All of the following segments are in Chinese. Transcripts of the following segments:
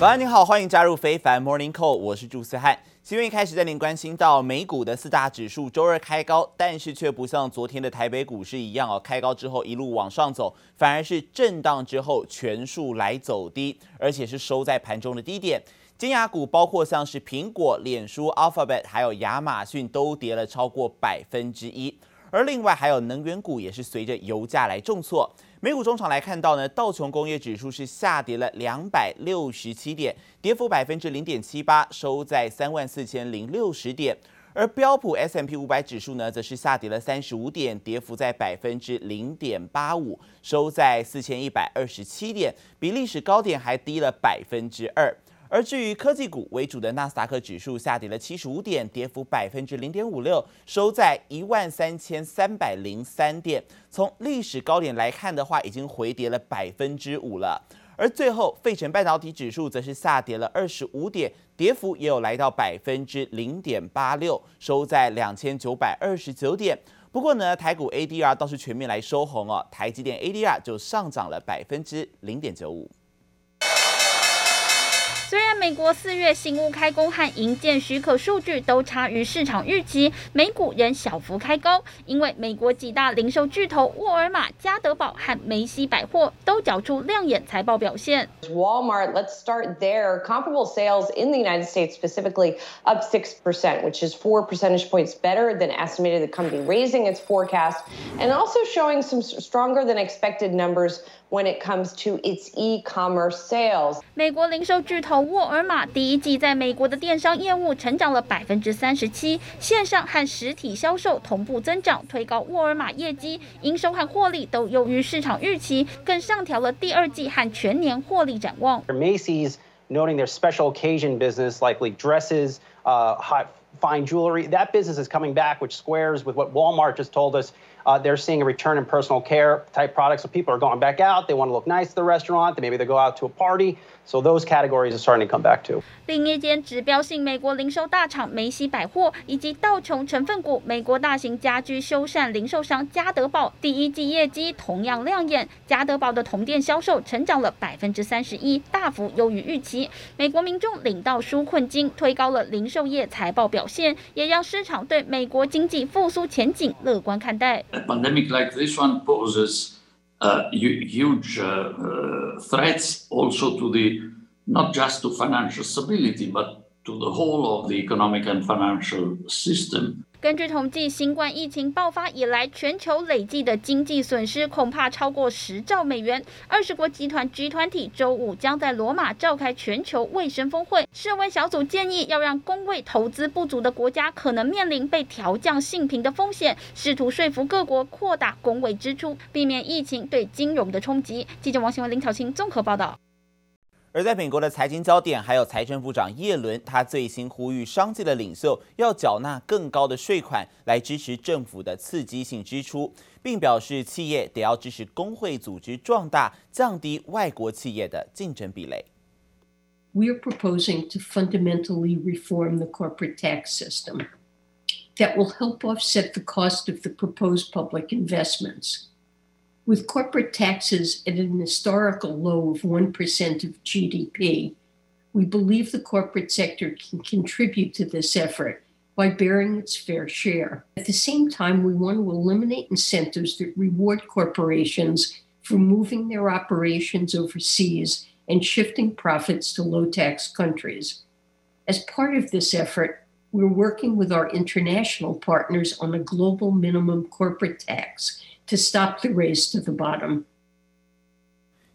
早安，您好，欢迎加入非凡 Morning Call，我是朱思翰。新闻一开始带您关心到美股的四大指数周二开高，但是却不像昨天的台北股市一样哦，开高之后一路往上走，反而是震荡之后全数来走低，而且是收在盘中的低点。金牙股包括像是苹果、脸书、Alphabet，还有亚马逊都跌了超过百分之一，而另外还有能源股也是随着油价来重挫。美股中场来看到呢，道琼工业指数是下跌了两百六十七点，跌幅百分之零点七八，收在三万四千零六十点。而标普 S M P 五百指数呢，则是下跌了三十五点，跌幅在百分之零点八五，收在四千一百二十七点，比历史高点还低了百分之二。而至于科技股为主的纳斯达克指数下跌了七十五点，跌幅百分之零点五六，收在一万三千三百零三点。从历史高点来看的话，已经回跌了百分之五了。而最后，费城半导体指数则是下跌了二十五点，跌幅也有来到百分之零点八六，收在两千九百二十九点。不过呢，台股 ADR 倒是全面来收红哦，台积电 ADR 就上涨了百分之零点九五。虽然美国四月新屋开工和营建许可数据都差于市场预期，美股仍小幅开高，因为美国几大零售巨头沃尔玛、家得宝和梅西百货都缴出亮眼财报表现。Walmart, let's start there. Comparable sales in the United States specifically up 6%, which is four percentage points better than estimated. The company raising its forecast and also showing some stronger than expected numbers when it comes to its e-commerce sales. 美国零售巨头。 沃尔玛第一季在美国的电商业务成长了百分之三十七，线上和实体销售同步增长，推高沃尔玛业绩，营收和获利都优于市场预期，更上调了第二季和全年获利展望。Macy's noting their special occasion business, likely dresses, uh, high, fine jewelry, that business is coming back, which squares with what Walmart just told us. Uh, they're seeing a return in personal care type products. So people are going back out. They want to look nice at the restaurant. Maybe they go out to a party. So those categories are starting to come back too. 另一间指标性美国零售大厂梅西百货以及道琼成分股美国大型家居修缮零售商家得宝第一季业绩同样亮眼。家得宝的同店销售成长了百分之三十一，大幅优于预期。美国民众领到纾困金，推高了零售业财报表 现，也让市场对美国经济复苏前景乐观看待。A pandemic like this one poses uh, huge uh, uh, threats also to the, not just to financial stability, but to the whole of the economic and financial system. 根据统计，新冠疫情爆发以来，全球累计的经济损失恐怕超过十兆美元。二十国集团 （G 团体周五将在罗马召开全球卫生峰会，世卫小组建议要让公卫投资不足的国家可能面临被调降性评的风险，试图说服各国扩大公卫支出，避免疫情对金融的冲击。记者王新文、林巧清综合报道。而在美国的财经焦点，还有财政部长耶伦，他最新呼吁商界的领袖要缴纳更高的税款，来支持政府的刺激性支出，并表示企业得要支持工会组织壮大，降低外国企业的竞争壁垒。We are proposing to fundamentally reform the corporate tax system that will help offset the cost of the proposed public investments. With corporate taxes at an historical low of 1% of GDP, we believe the corporate sector can contribute to this effort by bearing its fair share. At the same time, we want to eliminate incentives that reward corporations for moving their operations overseas and shifting profits to low tax countries. As part of this effort, we're working with our international partners on a global minimum corporate tax to stop the race to the bottom.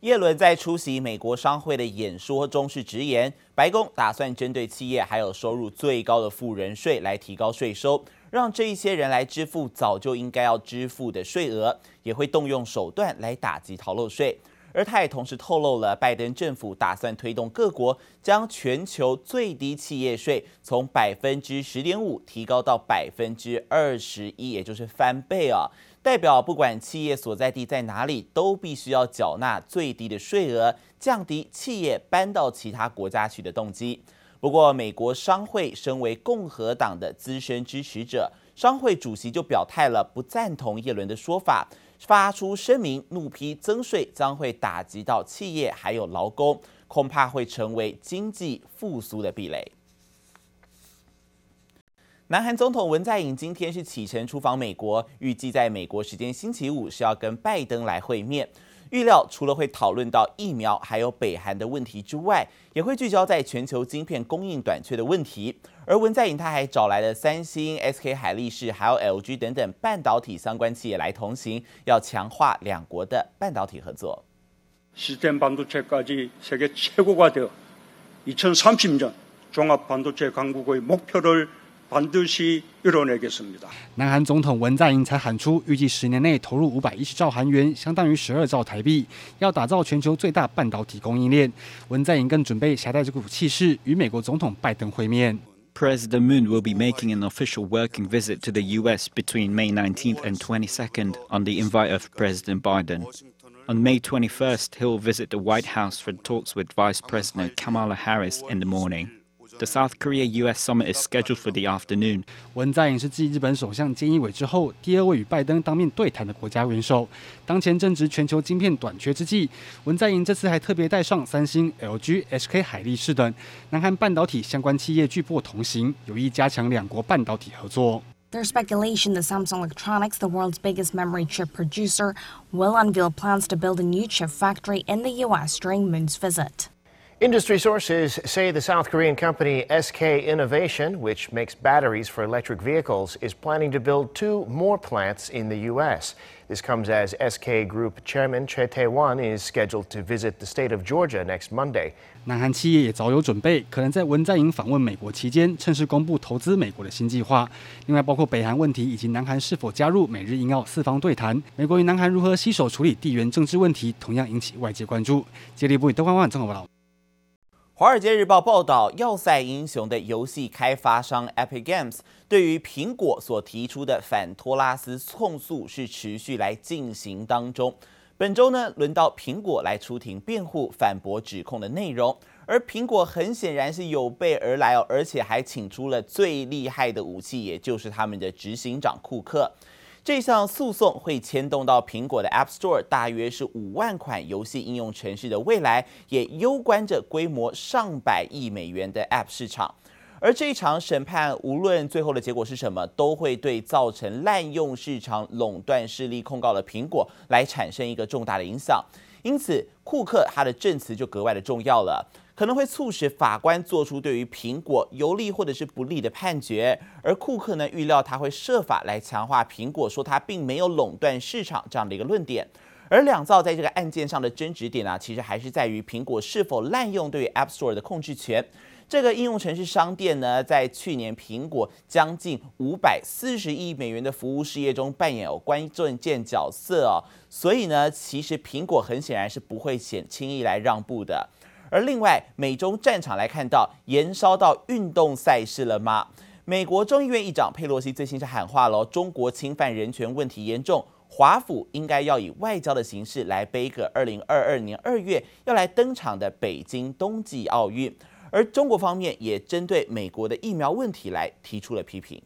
叶伦在出席美国商会的演说中是直言，白宫打算针对企业还有收入最高的富人税来提高税收，让这一些人来支付早就应该要支付的税额，也会动用手段来打击逃漏税。而他也同时透露了，拜登政府打算推动各国将全球最低企业税从百分之十点五提高到百分之二十一，也就是翻倍啊！代表不管企业所在地在哪里，都必须要缴纳最低的税额，降低企业搬到其他国家去的动机。不过，美国商会身为共和党的资深支持者，商会主席就表态了，不赞同叶伦的说法。发出声明，怒批增税将会打击到企业还有劳工，恐怕会成为经济复苏的壁垒。南韩总统文在寅今天是启程出访美国，预计在美国时间星期五是要跟拜登来会面。预料除了会讨论到疫苗还有北韩的问题之外，也会聚焦在全球晶片供应短缺的问题。而文在寅他还找来了三星、SK 海力士还有 LG 等等半导体相关企业来同行，要强化两国的半导体合作。시스템반도체까지세계최고가되어2030년종합반도체강국의目标를 南韩总统文在寅才喊出，预计十年内投入五百一十兆韩元，相当于十二兆台币，要打造全球最大半导体供应链。文在寅更准备携带这股气势，与美国总统拜登会面。President Moon will be making an official working visit to the U.S. between May 19th and 22nd on the invite of President Biden. On May 21st, he will visit the White House for talks with Vice President Kamala Harris in the morning. The South Korea-U.S. summit is scheduled for the afternoon. 文在寅是继日本首相菅义伟之后第二位与拜登当面对谈的国家元首。当前正值全球晶片短缺之际，文在寅这次还特别带上三星、LG、SK 海力士等南韩半导体相关企业巨擘同行，有意加强两国半导体合作。There's speculation that Samsung Electronics, the world's biggest memory chip producer, will unveil plans to build a new chip factory in the U.S. during Moon's visit. Industry sources say the South Korean company SK Innovation, which makes batteries for electric vehicles, is planning to build two more plants in the U.S. This comes as SK Group Chairman Choi Tae-won is scheduled to visit the state of Georgia next Monday. 南韩企业也早有准备，可能在文在寅访问美国期间，趁势公布投资美国的新计划。另外，包括北韩问题以及南韩是否加入美日印澳四方对谈，美国与南韩如何携手处理地缘政治问题，同样引起外界关注。接力部以德光万综合报道。《 华尔街日报》报道，要塞英雄的游戏开发商 Epic Games 对于苹果所提出的反托拉斯控诉是持续来进行当中。本周呢，轮到苹果来出庭辩护，反驳指控的内容。而苹果很显然是有备而来哦，而且还请出了最厉害的武器，也就是他们的执行长库克。这项诉讼会牵动到苹果的 App Store，大约是五万款游戏应用程式的未来，也攸关着规模上百亿美元的 App 市场。而这一场审判，无论最后的结果是什么，都会对造成滥用市场垄断势力控告的苹果来产生一个重大的影响。因此，库克他的证词就格外的重要了。可能会促使法官做出对于苹果有利或者是不利的判决，而库克呢，预料他会设法来强化苹果说他并没有垄断市场这样的一个论点。而两造在这个案件上的争执点啊，其实还是在于苹果是否滥用对于 App Store 的控制权。这个应用程式商店呢，在去年苹果将近五百四十亿美元的服务事业中扮演有关键角色哦。所以呢，其实苹果很显然是不会显轻易来让步的。而另外，美中战场来看到延烧到运动赛事了吗？美国众议院议长佩洛西最新是喊话了：中国侵犯人权问题严重，华府应该要以外交的形式来背个二零二二年二月要来登场的北京冬季奥运。而中国方面也针对美国的疫苗问题来提出了批评。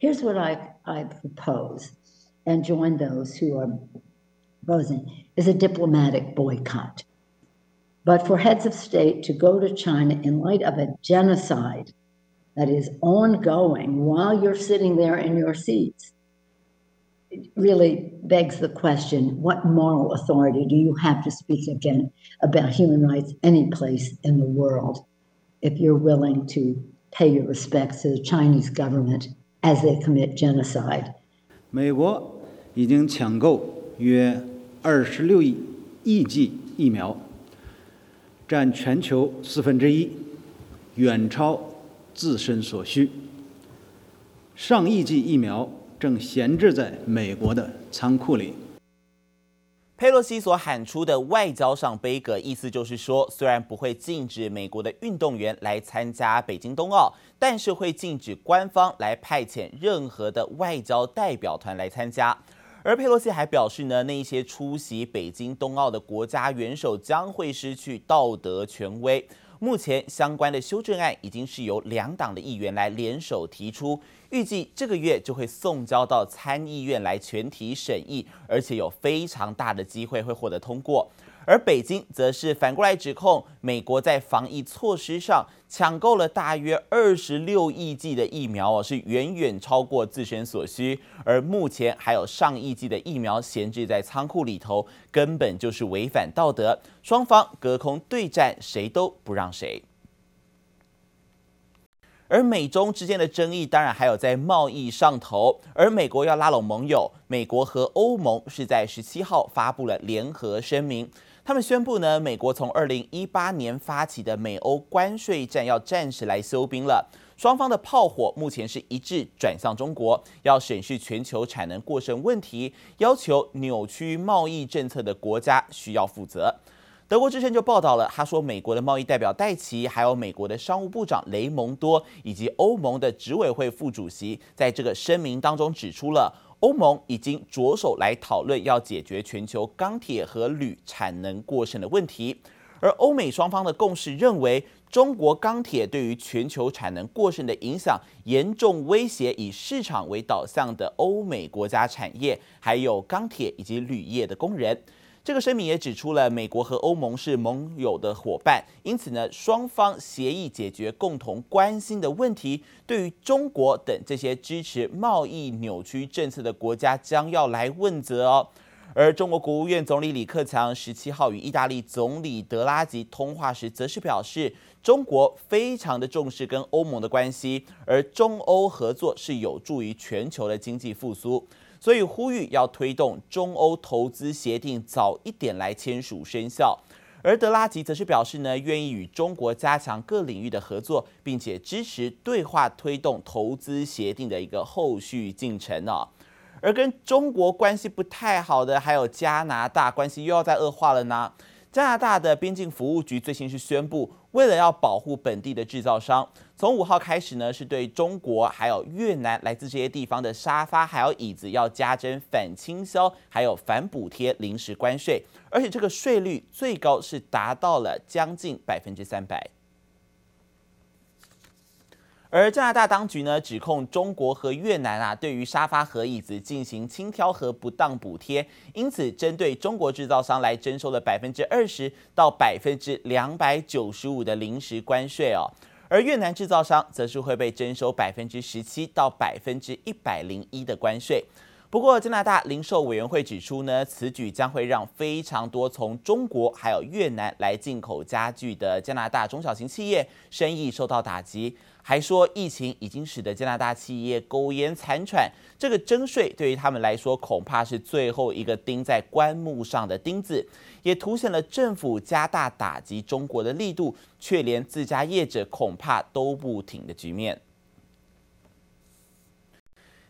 Here's what I I propose and join those who are proposing is a diplomatic boycott. But for heads of state to go to China in light of a genocide that is ongoing while you're sitting there in your seats really begs the question what moral authority do you have to speak again about human rights any place in the world if you're willing to pay your respects to the Chinese government as they commit genocide? 美国已经抢购约二十六亿亿剂疫苗。 占全球四分之一，远超自身所需。上亿剂疫苗正闲置在美国的仓库里。佩洛西所喊出的外交上杯葛，意思就是说，虽然不会禁止美国的运动员来参加北京冬奥，但是会禁止官方来派遣任何的外交代表团来参加。而佩洛西还表示呢，那一些出席北京冬奥的国家元首将会失去道德权威。目前相关的修正案已经是由两党的议员来联手提出，预计这个月就会送交到参议院来全体审议，而且有非常大的机会会获得通过。而北京则是反过来指控美国在防疫措施上抢购了大约二十六亿剂的疫苗哦，是远远超过自身所需，而目前还有上亿剂的疫苗闲置在仓库里头，根本就是违反道德。双方隔空对战，谁都不让谁。而美中之间的争议，当然还有在贸易上头。而美国要拉拢盟友，美国和欧盟是在十七号发布了联合声明。他们宣布呢，美国从二零一八年发起的美欧关税战要暂时来休兵了。双方的炮火目前是一致转向中国，要审视全球产能过剩问题，要求扭曲贸易政策的国家需要负责。德国之声就报道了，他说，美国的贸易代表戴奇，还有美国的商务部长雷蒙多，以及欧盟的执委会副主席，在这个声明当中指出了，欧盟已经着手来讨论要解决全球钢铁和铝产能过剩的问题。而欧美双方的共识认为，中国钢铁对于全球产能过剩的影响，严重威胁以市场为导向的欧美国家产业，还有钢铁以及铝业的工人。这个声明也指出了，美国和欧盟是盟友的伙伴，因此呢，双方协议解决共同关心的问题。对于中国等这些支持贸易扭曲政策的国家，将要来问责哦。而中国国务院总理李克强十七号与意大利总理德拉吉通话时，则是表示，中国非常的重视跟欧盟的关系，而中欧合作是有助于全球的经济复苏。所以呼吁要推动中欧投资协定早一点来签署生效，而德拉吉则是表示呢，愿意与中国加强各领域的合作，并且支持对话推动投资协定的一个后续进程呢。而跟中国关系不太好的还有加拿大，关系又要再恶化了呢。加拿大的边境服务局最新是宣布，为了要保护本地的制造商，从五号开始呢，是对中国还有越南来自这些地方的沙发还有椅子要加征反倾销还有反补贴临时关税，而且这个税率最高是达到了将近百分之三百。而加拿大当局呢，指控中国和越南啊，对于沙发和椅子进行轻挑和不当补贴，因此针对中国制造商来征收了百分之二十到百分之两百九十五的临时关税哦。而越南制造商则是会被征收百分之十七到百分之一百零一的关税。不过，加拿大零售委员会指出呢，此举将会让非常多从中国还有越南来进口家具的加拿大中小型企业生意受到打击。还说，疫情已经使得加拿大企业苟延残喘，这个征税对于他们来说恐怕是最后一个钉在棺木上的钉子，也凸显了政府加大打击中国的力度，却连自家业者恐怕都不挺的局面。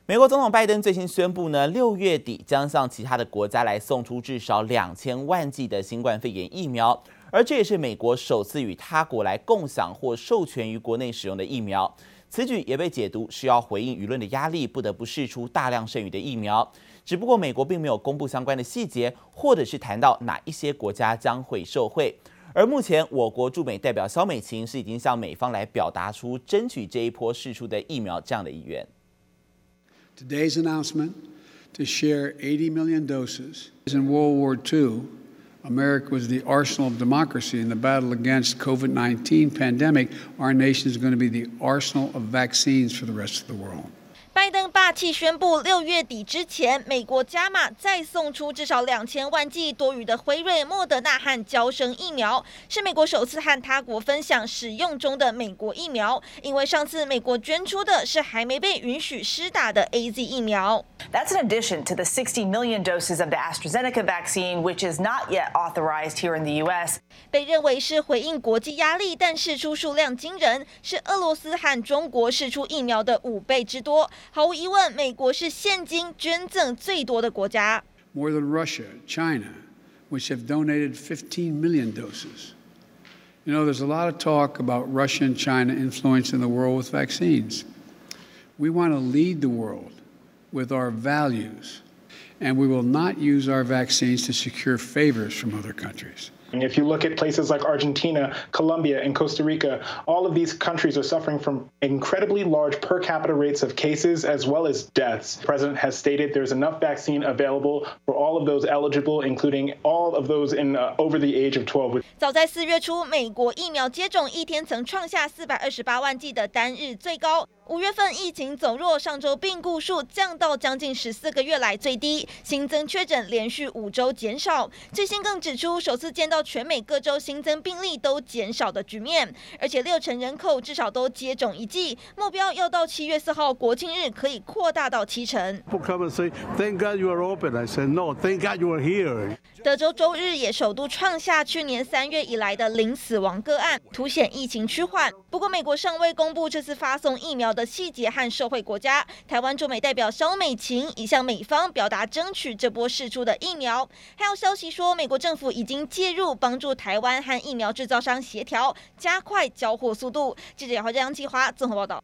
美国总统拜登最新宣布呢，六月底将向其他的国家来送出至少两千万剂的新冠肺炎疫苗。而这也是美国首次与他国来共享或授权于国内使用的疫苗，此举也被解读是要回应舆论的压力，不得不释出大量剩余的疫苗。只不过美国并没有公布相关的细节，或者是谈到哪一些国家将会受惠。而目前我国驻美代表肖美琴是已经向美方来表达出争取这一波释出的疫苗这样的意愿。Today's announcement to share 80 million doses in World War II. America was the arsenal of democracy in the battle against COVID-19 pandemic. Our nation is going to be the arsenal of vaccines for the rest of the world. 拜登霸气宣布，六月底之前，美国加码再送出至少两千万剂多余的辉瑞、莫德纳和交生疫苗，是美国首次和他国分享使用中的美国疫苗。因为上次美国捐出的是还没被允许施打的 AZ 疫苗。That's an addition to the 60 million doses of the AstraZeneca vaccine, which is not yet authorized here in the U.S. 被认为是回应国际压力，但释出数量惊人，是俄罗斯和中国释出疫苗的五倍之多。毫无疑问，美国是现金捐赠最多的国家。More than Russia, China, which have donated 15 million doses. You know, there's a lot of talk about Russia and China influencing the world with vaccines. We want to lead the world with our values, and we will not use our vaccines to secure favors from other countries. And if you look at places like Argentina, Colombia, and Costa Rica, all of these countries are suffering from incredibly large per capita rates of cases as well as deaths. The president has stated there's enough vaccine available for all of those eligible, including all of those in uh, over the age of 12. 早在四月初，美国疫苗接种一天曾创下四百二十八万剂的单日最高。 五月份疫情走弱，上周病故数降到将近十四个月来最低，新增确诊连续五周减少。最新更指出，首次见到全美各州新增病例都减少的局面，而且六成人口至少都接种一剂，目标要到七月四号国庆日可以扩大到七成。德州周日也首度创下去年三月以来的零死亡个案，凸显疫情趋缓。不过，美国尚未公布这次发送疫苗的细节和社会国家，台湾驻美代表肖美琴已向美方表达争取这波释出的疫苗。还有消息说，美国政府已经介入，帮助台湾和疫苗制造商协调，加快交货速度。记者姚华江、杨继华综合报道。